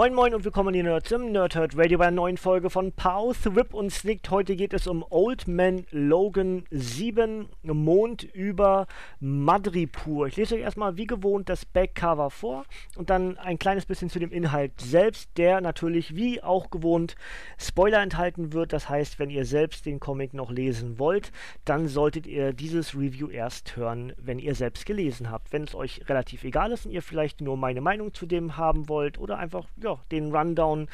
Moin Moin und willkommen die Nerds im Nerdhurt Radio bei einer neuen Folge von Pause, Whip und Snicked. Heute geht es um Old Man Logan 7 Mond über Madripur. Ich lese euch erstmal wie gewohnt das Backcover vor und dann ein kleines bisschen zu dem Inhalt selbst, der natürlich wie auch gewohnt Spoiler enthalten wird. Das heißt, wenn ihr selbst den Comic noch lesen wollt, dann solltet ihr dieses Review erst hören, wenn ihr selbst gelesen habt. Wenn es euch relativ egal ist und ihr vielleicht nur meine Meinung zu dem haben wollt oder einfach ja, ja, den Rundown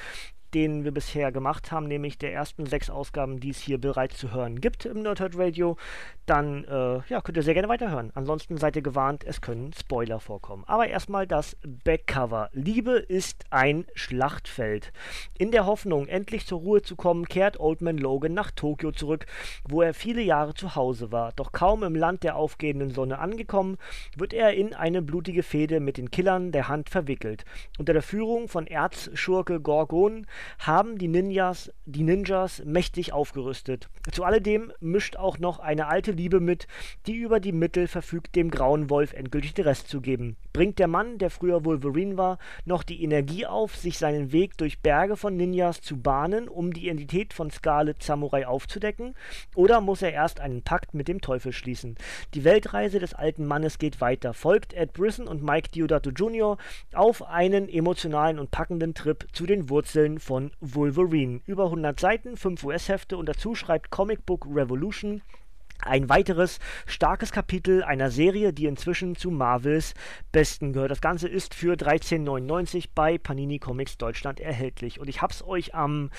den wir bisher gemacht haben, nämlich der ersten sechs Ausgaben, die es hier bereits zu hören gibt im Nerdhurt Radio, dann äh, ja, könnt ihr sehr gerne weiterhören. Ansonsten seid ihr gewarnt, es können Spoiler vorkommen. Aber erstmal das Backcover. Liebe ist ein Schlachtfeld. In der Hoffnung, endlich zur Ruhe zu kommen, kehrt Oldman Logan nach Tokio zurück, wo er viele Jahre zu Hause war. Doch kaum im Land der aufgehenden Sonne angekommen, wird er in eine blutige Fehde mit den Killern der Hand verwickelt. Unter der Führung von Erzschurke Gorgon haben die Ninjas, die Ninjas mächtig aufgerüstet. Zu alledem mischt auch noch eine alte Liebe mit, die über die Mittel verfügt, dem grauen Wolf endgültig den Rest zu geben. Bringt der Mann, der früher Wolverine war, noch die Energie auf, sich seinen Weg durch Berge von Ninjas zu bahnen, um die Identität von Scarlet Samurai aufzudecken? Oder muss er erst einen Pakt mit dem Teufel schließen? Die Weltreise des alten Mannes geht weiter, folgt Ed Brisson und Mike Diodato Jr. auf einen emotionalen und packenden Trip zu den Wurzeln von Wolverine. Über 100 Seiten, 5 US-Hefte und dazu schreibt Comic Book Revolution ein weiteres starkes Kapitel einer Serie, die inzwischen zu Marvels besten gehört. Das Ganze ist für 13,99 bei Panini Comics Deutschland erhältlich. Und ich habe es euch am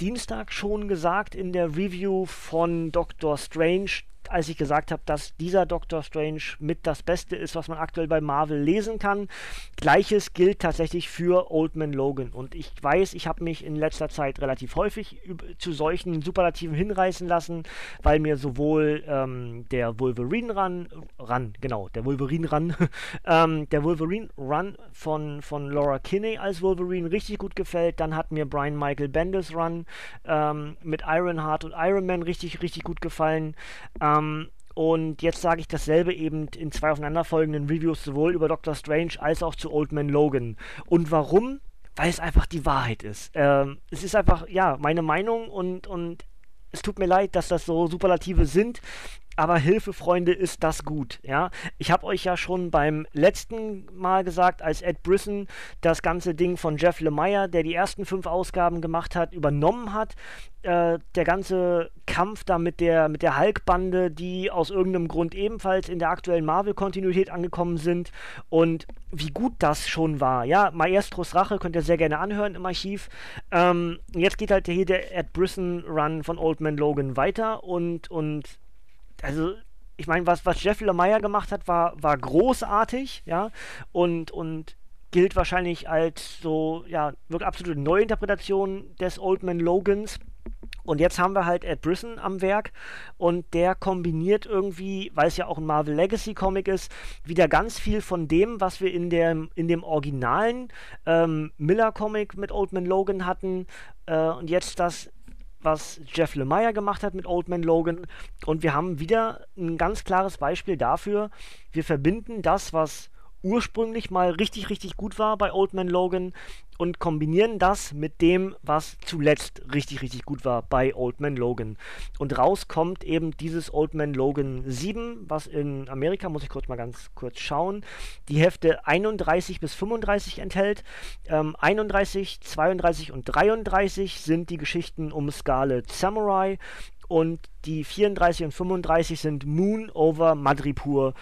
Dienstag schon gesagt in der Review von Doctor Strange als ich gesagt habe, dass dieser Doctor Strange mit das Beste ist, was man aktuell bei Marvel lesen kann. Gleiches gilt tatsächlich für Old Man Logan. Und ich weiß, ich habe mich in letzter Zeit relativ häufig zu solchen Superlativen hinreißen lassen, weil mir sowohl ähm, der Wolverine Run, Run, genau, der Wolverine Run, ähm, der Wolverine Run von, von Laura Kinney als Wolverine richtig gut gefällt. Dann hat mir Brian Michael Bendis Run ähm, mit Ironheart und Iron Man richtig, richtig gut gefallen. Ähm, ähm, und jetzt sage ich dasselbe eben in zwei aufeinanderfolgenden Reviews, sowohl über Doctor Strange als auch zu Old Man Logan. Und warum? Weil es einfach die Wahrheit ist. Ähm, es ist einfach, ja, meine Meinung und, und es tut mir leid, dass das so Superlative sind, aber Hilfe, Freunde, ist das gut, ja. Ich habe euch ja schon beim letzten Mal gesagt, als Ed Brisson das ganze Ding von Jeff Lemire, der die ersten fünf Ausgaben gemacht hat, übernommen hat, äh, der ganze Kampf da mit der, mit der Hulk-Bande, die aus irgendeinem Grund ebenfalls in der aktuellen Marvel-Kontinuität angekommen sind und wie gut das schon war, ja. Maestros Rache könnt ihr sehr gerne anhören im Archiv. Ähm, jetzt geht halt hier der Ed Brisson-Run von Old Man Logan weiter und, und also ich meine, was, was Jeff Lemire gemacht hat, war, war großartig, ja, und, und gilt wahrscheinlich als so, ja, wirklich absolute Neuinterpretation des Old Man Logans. Und jetzt haben wir halt Ed Brisson am Werk und der kombiniert irgendwie, weil es ja auch ein Marvel Legacy Comic ist, wieder ganz viel von dem, was wir in, der, in dem originalen ähm, Miller Comic mit Old Man Logan hatten äh, und jetzt das was Jeff Lemire gemacht hat mit Old Man Logan. Und wir haben wieder ein ganz klares Beispiel dafür. Wir verbinden das, was ursprünglich mal richtig, richtig gut war bei Old Man Logan und kombinieren das mit dem, was zuletzt richtig, richtig gut war bei Old Man Logan. Und raus kommt eben dieses Old Man Logan 7, was in Amerika, muss ich kurz mal ganz kurz schauen, die Hefte 31 bis 35 enthält. Ähm, 31, 32 und 33 sind die Geschichten um Scarlet Samurai und die 34 und 35 sind Moon over Madripur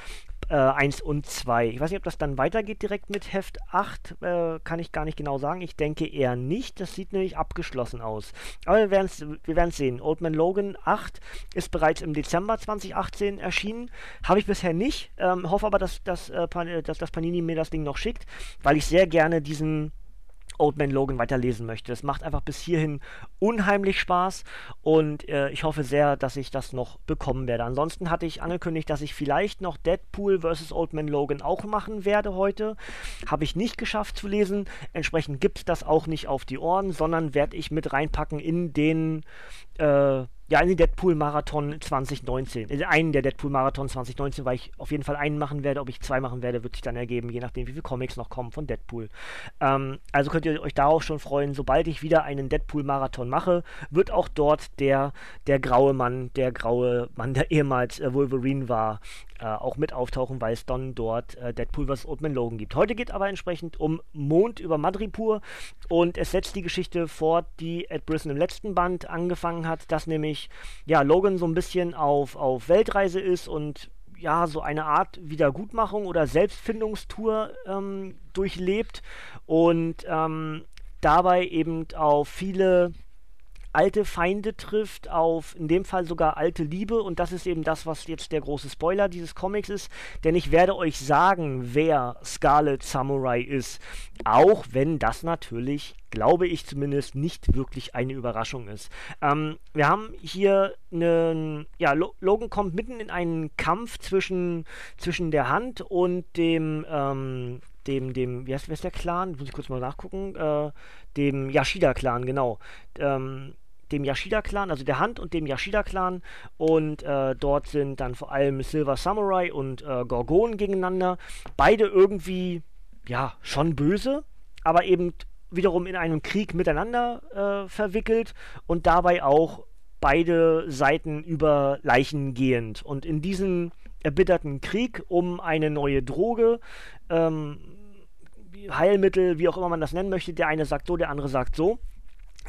äh, 1 und 2. Ich weiß nicht, ob das dann weitergeht direkt mit Heft 8, äh, kann ich gar nicht genau sagen. Ich denke eher nicht. Das sieht nämlich abgeschlossen aus. Aber wir werden es wir sehen. Old Man Logan 8 ist bereits im Dezember 2018 erschienen. Habe ich bisher nicht. Ähm, hoffe aber, dass, dass, äh, dass das Panini mir das Ding noch schickt, weil ich sehr gerne diesen Old Man Logan weiterlesen möchte. Es macht einfach bis hierhin unheimlich Spaß und äh, ich hoffe sehr, dass ich das noch bekommen werde. Ansonsten hatte ich angekündigt, dass ich vielleicht noch Deadpool vs. Old Man Logan auch machen werde heute. Habe ich nicht geschafft zu lesen. Entsprechend gibt es das auch nicht auf die Ohren, sondern werde ich mit reinpacken in den äh, ja, in den Deadpool-Marathon 2019. In einen der Deadpool-Marathon 2019, weil ich auf jeden Fall einen machen werde. Ob ich zwei machen werde, wird sich dann ergeben, je nachdem, wie viele Comics noch kommen von Deadpool. Ähm, also könnt ihr euch darauf schon freuen. Sobald ich wieder einen Deadpool-Marathon mache, wird auch dort der, der graue Mann, der graue Mann, der ehemals äh, Wolverine war, äh, auch mit auftauchen, weil es dann dort äh, Deadpool vs. Old Man Logan gibt. Heute geht aber entsprechend um Mond über Madripur und es setzt die Geschichte fort, die Ed Brisson im letzten Band angefangen hat, dass nämlich ja, Logan so ein bisschen auf, auf Weltreise ist und ja, so eine Art Wiedergutmachung oder Selbstfindungstour ähm, durchlebt und ähm, dabei eben auf viele alte Feinde trifft, auf in dem Fall sogar alte Liebe. Und das ist eben das, was jetzt der große Spoiler dieses Comics ist. Denn ich werde euch sagen, wer Scarlet Samurai ist. Auch wenn das natürlich, glaube ich zumindest, nicht wirklich eine Überraschung ist. Ähm, wir haben hier einen, ja, Logan kommt mitten in einen Kampf zwischen, zwischen der Hand und dem, ähm, dem, dem, wie heißt, wer ist der Clan? Muss ich kurz mal nachgucken. Äh, dem Yashida-Clan, genau. Ähm, dem Yashida-Clan, also der Hand und dem Yashida-Clan. Und äh, dort sind dann vor allem Silver Samurai und äh, Gorgon gegeneinander. Beide irgendwie, ja, schon böse, aber eben wiederum in einem Krieg miteinander äh, verwickelt und dabei auch beide Seiten über Leichen gehend. Und in diesem erbitterten Krieg um eine neue Droge, ähm, Heilmittel, wie auch immer man das nennen möchte, der eine sagt so, der andere sagt so,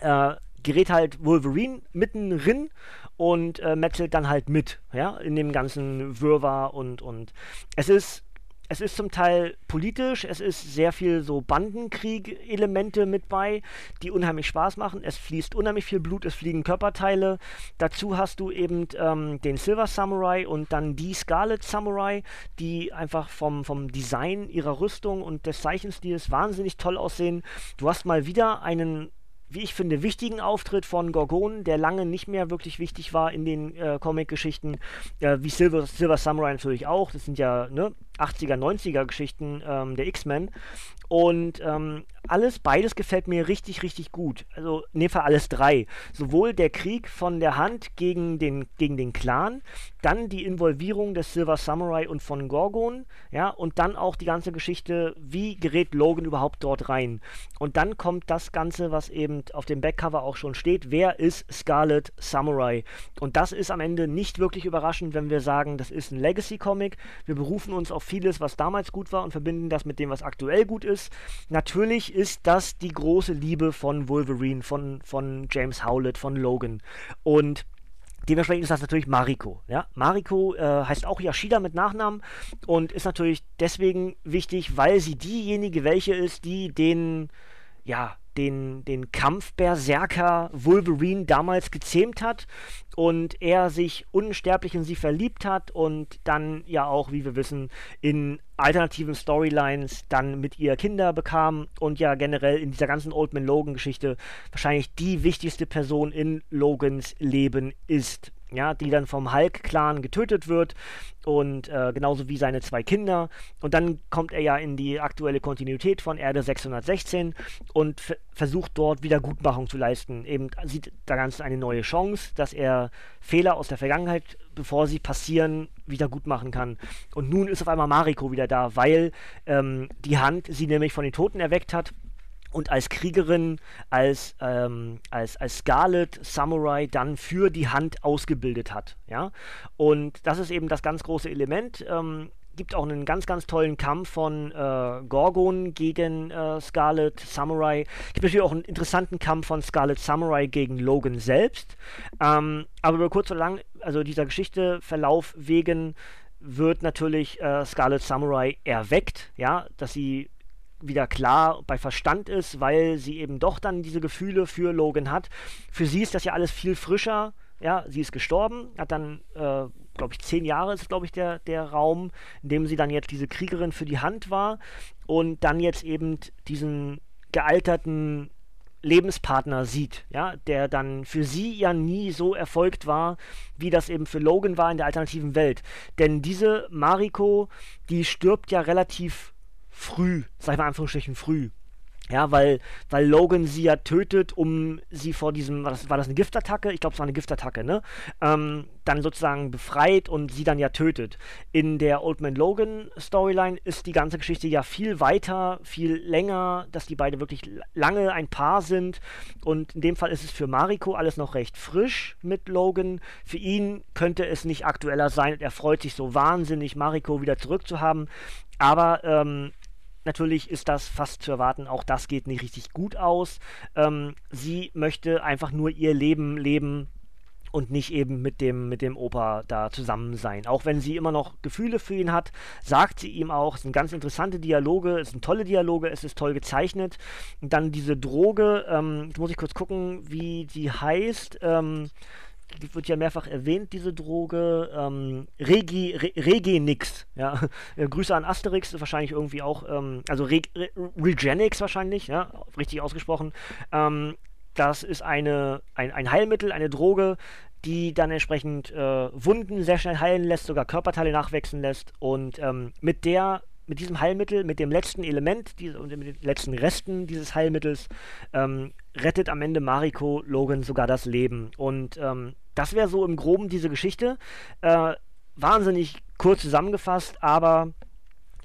äh, gerät halt Wolverine mitten drin und äh, metzelt dann halt mit, ja, in dem ganzen Wirrwarr und, und. Es ist es ist zum Teil politisch, es ist sehr viel so Bandenkrieg-Elemente mit bei, die unheimlich Spaß machen. Es fließt unheimlich viel Blut, es fliegen Körperteile. Dazu hast du eben ähm, den Silver Samurai und dann die Scarlet Samurai, die einfach vom, vom Design ihrer Rüstung und des Zeichenstils wahnsinnig toll aussehen. Du hast mal wieder einen wie ich finde, wichtigen Auftritt von Gorgon, der lange nicht mehr wirklich wichtig war in den äh, Comic-Geschichten, äh, wie Silver, Silver Samurai natürlich auch. Das sind ja ne, 80er, 90er Geschichten ähm, der X-Men. Und ähm, alles, beides gefällt mir richtig, richtig gut. Also in dem Fall alles drei. Sowohl der Krieg von der Hand gegen den, gegen den Clan, dann die Involvierung des Silver Samurai und von Gorgon, ja, und dann auch die ganze Geschichte, wie gerät Logan überhaupt dort rein. Und dann kommt das Ganze, was eben auf dem Backcover auch schon steht, wer ist Scarlet Samurai? Und das ist am Ende nicht wirklich überraschend, wenn wir sagen, das ist ein Legacy-Comic. Wir berufen uns auf vieles, was damals gut war und verbinden das mit dem, was aktuell gut ist natürlich ist das die große Liebe von Wolverine, von, von James Howlett, von Logan. Und dementsprechend ist das natürlich Mariko. Ja? Mariko äh, heißt auch Yashida mit Nachnamen und ist natürlich deswegen wichtig, weil sie diejenige welche ist, die den, ja, den, den Kampfberserker Wolverine damals gezähmt hat und er sich unsterblich in sie verliebt hat und dann ja auch, wie wir wissen, in alternativen Storylines dann mit ihr Kinder bekam und ja generell in dieser ganzen Old Man Logan Geschichte wahrscheinlich die wichtigste Person in Logans Leben ist ja, die dann vom Hulk-Clan getötet wird und äh, genauso wie seine zwei Kinder. Und dann kommt er ja in die aktuelle Kontinuität von Erde 616 und versucht dort Wiedergutmachung zu leisten. Eben sieht da ganz eine neue Chance, dass er Fehler aus der Vergangenheit, bevor sie passieren, wiedergutmachen kann. Und nun ist auf einmal Mariko wieder da, weil ähm, die Hand sie nämlich von den Toten erweckt hat und als Kriegerin, als, ähm, als, als Scarlet Samurai dann für die Hand ausgebildet hat. Ja? Und das ist eben das ganz große Element. Ähm, gibt auch einen ganz, ganz tollen Kampf von äh, Gorgon gegen äh, Scarlet Samurai. Gibt natürlich auch einen interessanten Kampf von Scarlet Samurai gegen Logan selbst. Ähm, aber über kurz oder lang, also dieser Geschichte Verlauf wegen wird natürlich äh, Scarlet Samurai erweckt, ja, dass sie wieder klar bei Verstand ist, weil sie eben doch dann diese Gefühle für Logan hat. Für sie ist das ja alles viel frischer. Ja, sie ist gestorben, hat dann, äh, glaube ich, zehn Jahre ist, glaube ich, der, der Raum, in dem sie dann jetzt diese Kriegerin für die Hand war und dann jetzt eben diesen gealterten Lebenspartner sieht, ja, der dann für sie ja nie so erfolgt war, wie das eben für Logan war in der alternativen Welt. Denn diese Mariko, die stirbt ja relativ früh, sag ich mal Anführungsstrichen früh. Ja, weil, weil Logan sie ja tötet, um sie vor diesem, war das, war das eine Giftattacke? Ich glaube, es war eine Giftattacke, ne? Ähm, dann sozusagen befreit und sie dann ja tötet. In der Old Man Logan Storyline ist die ganze Geschichte ja viel weiter, viel länger, dass die beiden wirklich lange ein Paar sind. Und in dem Fall ist es für Mariko alles noch recht frisch mit Logan. Für ihn könnte es nicht aktueller sein. Er freut sich so wahnsinnig, Mariko wieder zurückzuhaben. Aber ähm, Natürlich ist das fast zu erwarten, auch das geht nicht richtig gut aus. Ähm, sie möchte einfach nur ihr Leben leben und nicht eben mit dem, mit dem Opa da zusammen sein. Auch wenn sie immer noch Gefühle für ihn hat, sagt sie ihm auch, es sind ganz interessante Dialoge, es sind tolle Dialoge, es ist toll gezeichnet. Und dann diese Droge, ähm, jetzt muss ich kurz gucken, wie die heißt. Ähm, die wird ja mehrfach erwähnt, diese Droge. Ähm, Regi, Re, Regenix, ja. Äh, Grüße an Asterix, wahrscheinlich irgendwie auch, ähm, also Re, Re, Regenix wahrscheinlich, ja, richtig ausgesprochen. Ähm, das ist eine, ein, ein Heilmittel, eine Droge, die dann entsprechend äh, Wunden sehr schnell heilen lässt, sogar Körperteile nachwachsen lässt. Und ähm, mit der mit diesem Heilmittel, mit dem letzten Element diese, und den letzten Resten dieses Heilmittels, ähm, rettet am Ende Mariko Logan sogar das Leben. Und ähm, das wäre so im Groben diese Geschichte. Äh, wahnsinnig kurz zusammengefasst, aber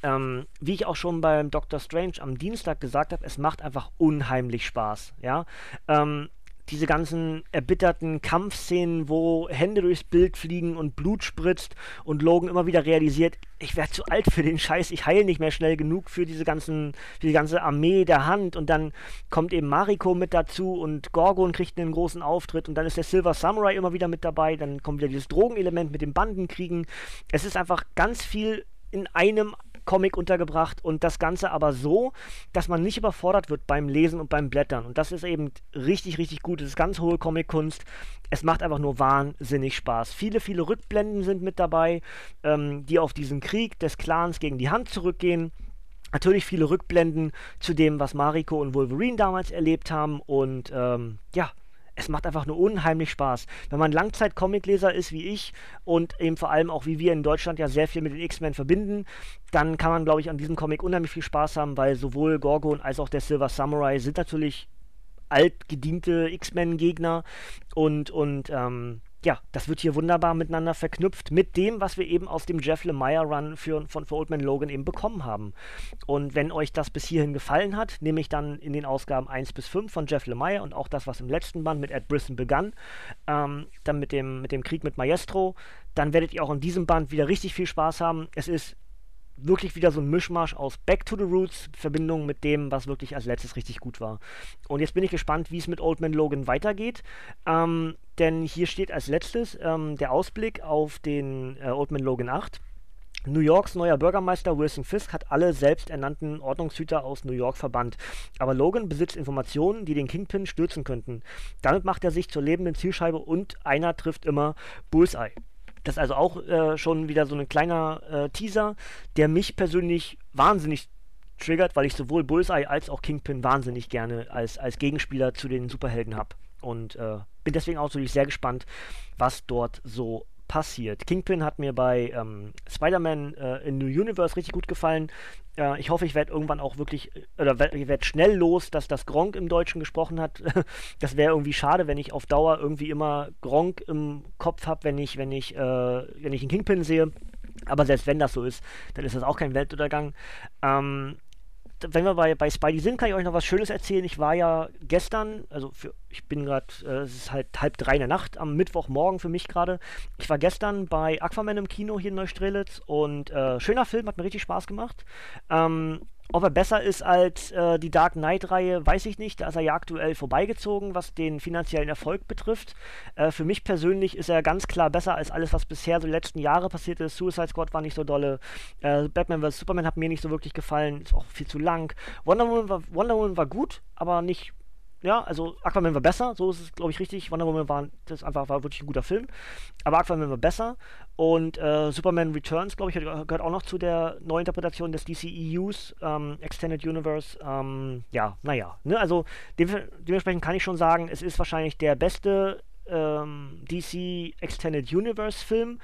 ähm, wie ich auch schon beim Doctor Strange am Dienstag gesagt habe, es macht einfach unheimlich Spaß. Ja. Ähm, diese ganzen erbitterten Kampfszenen, wo Hände durchs Bild fliegen und Blut spritzt und Logan immer wieder realisiert, ich werde zu alt für den Scheiß, ich heile nicht mehr schnell genug für diese ganzen, für die ganze Armee der Hand und dann kommt eben Mariko mit dazu und Gorgon kriegt einen großen Auftritt und dann ist der Silver Samurai immer wieder mit dabei, dann kommt wieder dieses Drogenelement mit dem Bandenkriegen. Es ist einfach ganz viel in einem Comic untergebracht und das Ganze aber so, dass man nicht überfordert wird beim Lesen und beim Blättern. Und das ist eben richtig, richtig gut. Das ist ganz hohe Comic-Kunst. Es macht einfach nur wahnsinnig Spaß. Viele, viele Rückblenden sind mit dabei, ähm, die auf diesen Krieg des Clans gegen die Hand zurückgehen. Natürlich viele Rückblenden zu dem, was Mariko und Wolverine damals erlebt haben. Und ähm, ja, es macht einfach nur unheimlich Spaß. Wenn man Langzeit-Comicleser ist wie ich und eben vor allem auch wie wir in Deutschland ja sehr viel mit den X-Men verbinden, dann kann man, glaube ich, an diesem Comic unheimlich viel Spaß haben, weil sowohl Gorgon als auch der Silver Samurai sind natürlich altgediente X-Men-Gegner und, und ähm, ja, das wird hier wunderbar miteinander verknüpft mit dem, was wir eben aus dem Jeff Lemire Run für, von für Old Man Logan eben bekommen haben. Und wenn euch das bis hierhin gefallen hat, nehme ich dann in den Ausgaben 1 bis 5 von Jeff Lemire und auch das, was im letzten Band mit Ed Brisson begann, ähm, dann mit dem, mit dem Krieg mit Maestro, dann werdet ihr auch in diesem Band wieder richtig viel Spaß haben. Es ist wirklich wieder so ein Mischmasch aus Back to the Roots, Verbindung mit dem, was wirklich als letztes richtig gut war. Und jetzt bin ich gespannt, wie es mit Old Man Logan weitergeht. Ähm, denn hier steht als letztes ähm, der Ausblick auf den äh, Old Man Logan 8. New Yorks neuer Bürgermeister Wilson Fisk hat alle selbsternannten Ordnungshüter aus New York verbannt. Aber Logan besitzt Informationen, die den Kingpin stürzen könnten. Damit macht er sich zur lebenden Zielscheibe und einer trifft immer Bullseye. Das ist also auch äh, schon wieder so ein kleiner äh, Teaser, der mich persönlich wahnsinnig triggert, weil ich sowohl Bullseye als auch Kingpin wahnsinnig gerne als, als Gegenspieler zu den Superhelden habe. Und äh, bin deswegen auch natürlich sehr gespannt, was dort so passiert. Kingpin hat mir bei ähm, Spider-Man äh, in New Universe richtig gut gefallen. Äh, ich hoffe, ich werde irgendwann auch wirklich, äh, oder ich werde schnell los, dass das Gronk im Deutschen gesprochen hat. das wäre irgendwie schade, wenn ich auf Dauer irgendwie immer Gronk im Kopf habe, wenn ich, wenn ich, äh, wenn ich einen Kingpin sehe. Aber selbst wenn das so ist, dann ist das auch kein Weltuntergang. Ähm, wenn wir bei, bei Spidey sind, kann ich euch noch was Schönes erzählen. Ich war ja gestern, also für, ich bin gerade, äh, es ist halt halb drei in der Nacht, am Mittwochmorgen für mich gerade. Ich war gestern bei Aquaman im Kino hier in Neustrelitz und äh, schöner Film, hat mir richtig Spaß gemacht. Ähm, ob er besser ist als äh, die Dark Knight-Reihe, weiß ich nicht. Da ist er ja aktuell vorbeigezogen, was den finanziellen Erfolg betrifft. Äh, für mich persönlich ist er ganz klar besser als alles, was bisher so die letzten Jahre passiert ist. Suicide Squad war nicht so dolle. Äh, Batman vs. Superman hat mir nicht so wirklich gefallen. Ist auch viel zu lang. Wonder Woman war, Wonder Woman war gut, aber nicht ja, also Aquaman war besser, so ist es, glaube ich, richtig. Wonder Woman war, das einfach, war wirklich ein guter Film. Aber Aquaman war besser. Und äh, Superman Returns, glaube ich, gehört auch noch zu der Neuinterpretation des DCEUs, ähm, Extended Universe. Ähm, ja, naja. Ne? Also de dementsprechend kann ich schon sagen, es ist wahrscheinlich der beste ähm, DC Extended Universe Film.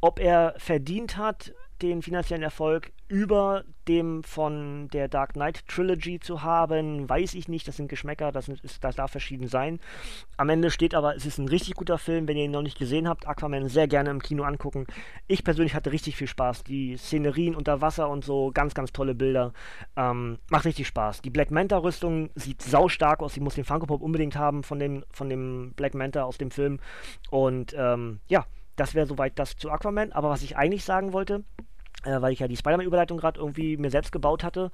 Ob er verdient hat, den finanziellen Erfolg über dem von der Dark Knight Trilogy zu haben, weiß ich nicht. Das sind Geschmäcker, das, ist, das darf verschieden sein. Am Ende steht aber, es ist ein richtig guter Film. Wenn ihr ihn noch nicht gesehen habt, Aquaman sehr gerne im Kino angucken. Ich persönlich hatte richtig viel Spaß. Die Szenerien unter Wasser und so, ganz, ganz tolle Bilder. Ähm, macht richtig Spaß. Die Black Manta-Rüstung sieht sau stark aus. Ich muss den Funko Pop unbedingt haben von dem, von dem Black Manta aus dem Film. Und ähm, ja, das wäre soweit das zu Aquaman. Aber was ich eigentlich sagen wollte, äh, weil ich ja die Spider-Man-Überleitung gerade irgendwie mir selbst gebaut hatte,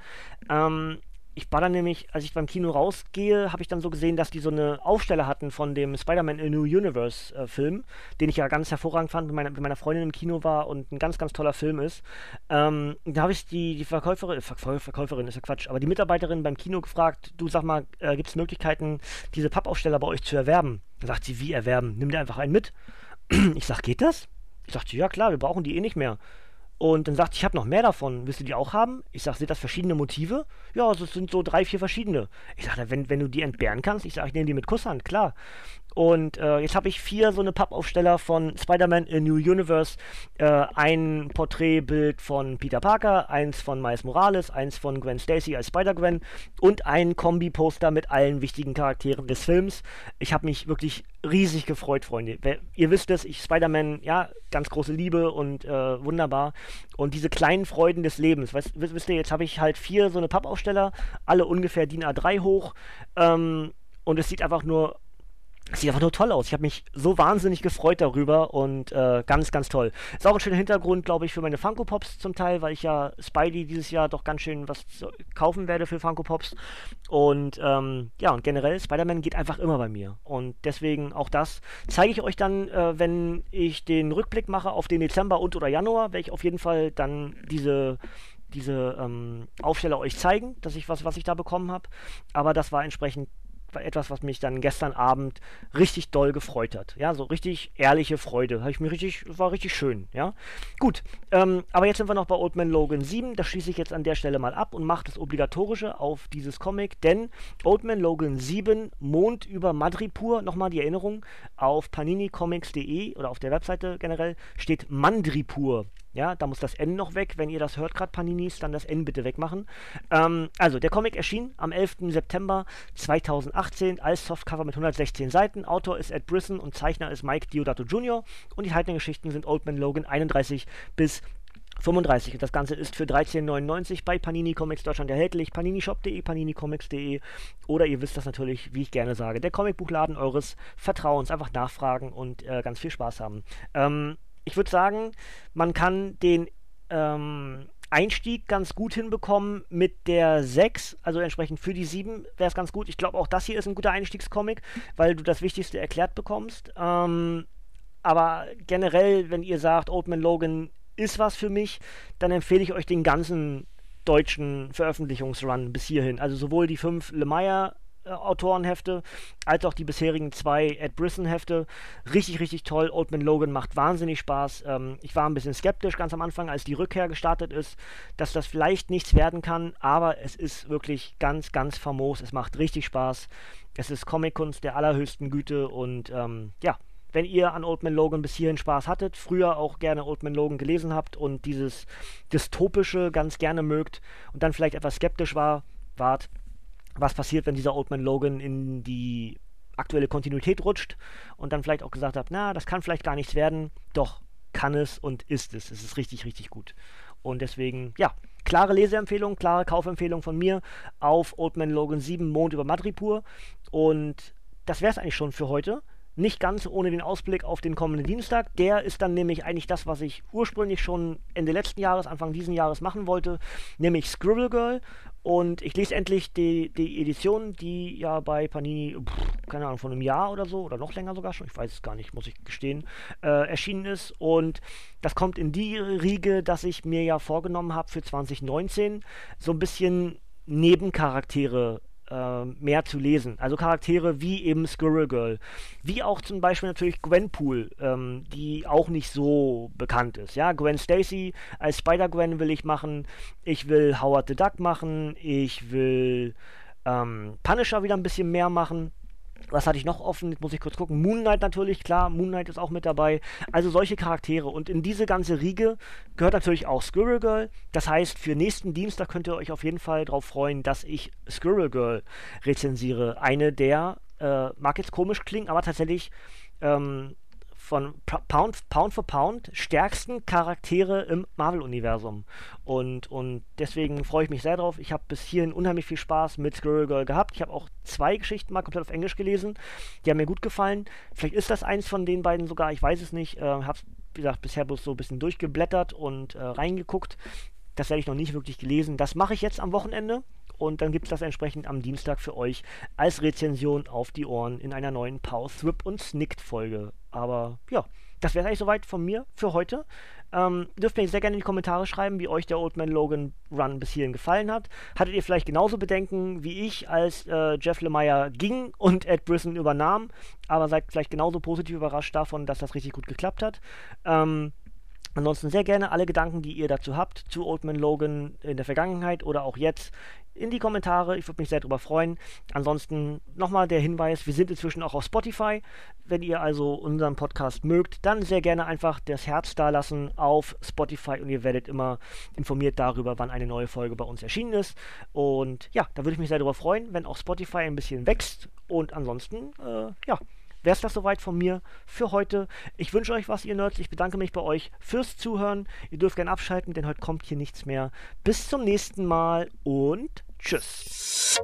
ähm, ich war dann nämlich, als ich beim Kino rausgehe, habe ich dann so gesehen, dass die so eine Aufsteller hatten von dem Spider-Man A New Universe äh, Film, den ich ja ganz hervorragend fand, mit meiner, mit meiner Freundin im Kino war und ein ganz, ganz toller Film ist. Ähm, da habe ich die, die Verkäuferin, äh, Ver Verkäuferin ist ja Quatsch, aber die Mitarbeiterin beim Kino gefragt, du sag mal, äh, gibt es Möglichkeiten, diese Pappaufsteller bei euch zu erwerben? Da sagt sie, wie erwerben? Nimm dir einfach einen mit. Ich sag, geht das? Ich sagte, ja klar, wir brauchen die eh nicht mehr. Und dann sagt, ich habe noch mehr davon. Willst du die auch haben? Ich sage, sind das verschiedene Motive? Ja, es sind so drei, vier verschiedene. Ich sage, wenn, wenn du die entbehren kannst, ich sage, ich nehme die mit Kusshand, klar. Und äh, jetzt habe ich vier so eine Pappaufsteller von Spider-Man in New Universe. Äh, ein Porträtbild von Peter Parker, eins von Miles Morales, eins von Gwen Stacy als Spider-Gwen und ein Kombi-Poster mit allen wichtigen Charakteren des Films. Ich habe mich wirklich riesig gefreut, Freunde. Ihr wisst es, ich Spider-Man, ja, ganz große Liebe und äh, wunderbar. Und diese kleinen Freuden des Lebens, weißt, wisst ihr, jetzt habe ich halt vier so eine Pappaufsteller, alle ungefähr DIN A3 hoch. Ähm, und es sieht einfach nur Sieht einfach nur toll aus. Ich habe mich so wahnsinnig gefreut darüber und äh, ganz, ganz toll. Ist auch ein schöner Hintergrund, glaube ich, für meine Funko Pops zum Teil, weil ich ja Spidey dieses Jahr doch ganz schön was kaufen werde für Funko Pops. Und ähm, ja, und generell, Spider-Man geht einfach immer bei mir. Und deswegen auch das zeige ich euch dann, äh, wenn ich den Rückblick mache auf den Dezember und oder Januar, werde ich auf jeden Fall dann diese diese ähm, Aufsteller euch zeigen, dass ich was, was ich da bekommen habe. Aber das war entsprechend etwas, was mich dann gestern Abend richtig doll gefreut hat. Ja, so richtig ehrliche Freude. Habe ich mir richtig, war richtig schön. Ja, gut. Ähm, aber jetzt sind wir noch bei Old Man Logan 7. Das schließe ich jetzt an der Stelle mal ab und mache das Obligatorische auf dieses Comic, denn Old Man Logan 7, Mond über Madripur, nochmal die Erinnerung, auf paninicomics.de oder auf der Webseite generell steht Mandripur. Ja, da muss das N noch weg. Wenn ihr das hört, gerade Paninis, dann das N bitte wegmachen. Ähm, also, der Comic erschien am 11. September 2018 als Softcover mit 116 Seiten. Autor ist Ed Brisson und Zeichner ist Mike Diodato Jr. Und die haltenden Geschichten sind Old Man Logan 31 bis 35. Und das Ganze ist für 13,99 bei Panini Comics Deutschland erhältlich. paninishop.de, paninicomics.de oder ihr wisst das natürlich, wie ich gerne sage, der Comicbuchladen eures Vertrauens. Einfach nachfragen und äh, ganz viel Spaß haben. Ähm, ich würde sagen, man kann den ähm, Einstieg ganz gut hinbekommen mit der 6, also entsprechend für die 7 wäre es ganz gut. Ich glaube, auch das hier ist ein guter Einstiegscomic, weil du das Wichtigste erklärt bekommst. Ähm, aber generell, wenn ihr sagt, Old Man Logan ist was für mich, dann empfehle ich euch den ganzen deutschen Veröffentlichungsrun bis hierhin. Also sowohl die 5 Lemire äh, Autorenhefte, als auch die bisherigen zwei Ed Brisson-Hefte. Richtig, richtig toll. Old Man Logan macht wahnsinnig Spaß. Ähm, ich war ein bisschen skeptisch ganz am Anfang, als die Rückkehr gestartet ist, dass das vielleicht nichts werden kann, aber es ist wirklich ganz, ganz famos. Es macht richtig Spaß. Es ist Comic-Kunst der allerhöchsten Güte und ähm, ja, wenn ihr an Old Man Logan bis hierhin Spaß hattet, früher auch gerne Old Man Logan gelesen habt und dieses Dystopische ganz gerne mögt und dann vielleicht etwas skeptisch war, wart, was passiert, wenn dieser Old Man Logan in die aktuelle Kontinuität rutscht und dann vielleicht auch gesagt hat, na, das kann vielleicht gar nichts werden. Doch, kann es und ist es. Es ist richtig, richtig gut. Und deswegen, ja, klare Leseempfehlung, klare Kaufempfehlung von mir auf Old Man Logan 7 Mond über Madripur. Und das wäre es eigentlich schon für heute. nicht ganz ohne den Ausblick auf den kommenden Dienstag. Der ist dann nämlich eigentlich das, was ich ursprünglich schon Ende letzten Jahres, Anfang diesen Jahres machen wollte, nämlich Scribble Girl. Und ich lese endlich die, die Edition, die ja bei Panini, pff, keine Ahnung, von einem Jahr oder so, oder noch länger sogar schon, ich weiß es gar nicht, muss ich gestehen, äh, erschienen ist. Und das kommt in die Riege, dass ich mir ja vorgenommen habe für 2019, so ein bisschen Nebencharaktere äh, mehr zu lesen. Also Charaktere wie eben Squirrel Girl, wie auch zum Beispiel natürlich Gwenpool, ähm, die auch nicht so bekannt ist. Ja, Gwen Stacy als Spider-Gwen will ich machen, ich will Howard the Duck machen, ich will ähm, Punisher wieder ein bisschen mehr machen. Was hatte ich noch offen? Jetzt muss ich kurz gucken. Moon Knight natürlich, klar. Moon Knight ist auch mit dabei. Also solche Charaktere. Und in diese ganze Riege gehört natürlich auch Squirrel Girl. Das heißt, für nächsten Dienstag könnt ihr euch auf jeden Fall darauf freuen, dass ich Squirrel Girl rezensiere. Eine der, äh, mag jetzt komisch klingen, aber tatsächlich ähm, von Pound, Pound for Pound stärksten Charaktere im Marvel-Universum. Und, und deswegen freue ich mich sehr drauf. Ich habe bis hierhin unheimlich viel Spaß mit Squirrel Girl gehabt. Ich habe auch zwei Geschichten mal komplett auf Englisch gelesen. Die haben mir gut gefallen. Vielleicht ist das eins von den beiden sogar, ich weiß es nicht. Äh, habe wie gesagt, bisher bloß so ein bisschen durchgeblättert und äh, reingeguckt. Das werde ich noch nicht wirklich gelesen. Das mache ich jetzt am Wochenende und dann gibt es das entsprechend am Dienstag für euch als Rezension auf die Ohren in einer neuen Pause, Thrip und Snicked Folge. Aber ja, das wäre eigentlich soweit von mir für heute. Ähm, dürft mir sehr gerne in die Kommentare schreiben, wie euch der Old Man Logan Run bis hierhin gefallen hat. Hattet ihr vielleicht genauso Bedenken wie ich, als äh, Jeff Lemire ging und Ed Brisson übernahm, aber seid vielleicht genauso positiv überrascht davon, dass das richtig gut geklappt hat. Ähm, Ansonsten sehr gerne alle Gedanken, die ihr dazu habt, zu Old Man Logan in der Vergangenheit oder auch jetzt, in die Kommentare. Ich würde mich sehr darüber freuen. Ansonsten nochmal der Hinweis, wir sind inzwischen auch auf Spotify. Wenn ihr also unseren Podcast mögt, dann sehr gerne einfach das Herz da lassen auf Spotify und ihr werdet immer informiert darüber, wann eine neue Folge bei uns erschienen ist. Und ja, da würde ich mich sehr darüber freuen, wenn auch Spotify ein bisschen wächst. Und ansonsten, äh, ja wäre es das soweit von mir für heute. Ich wünsche euch was, ihr Nerds. Ich bedanke mich bei euch fürs Zuhören. Ihr dürft gerne abschalten, denn heute kommt hier nichts mehr. Bis zum nächsten Mal und tschüss.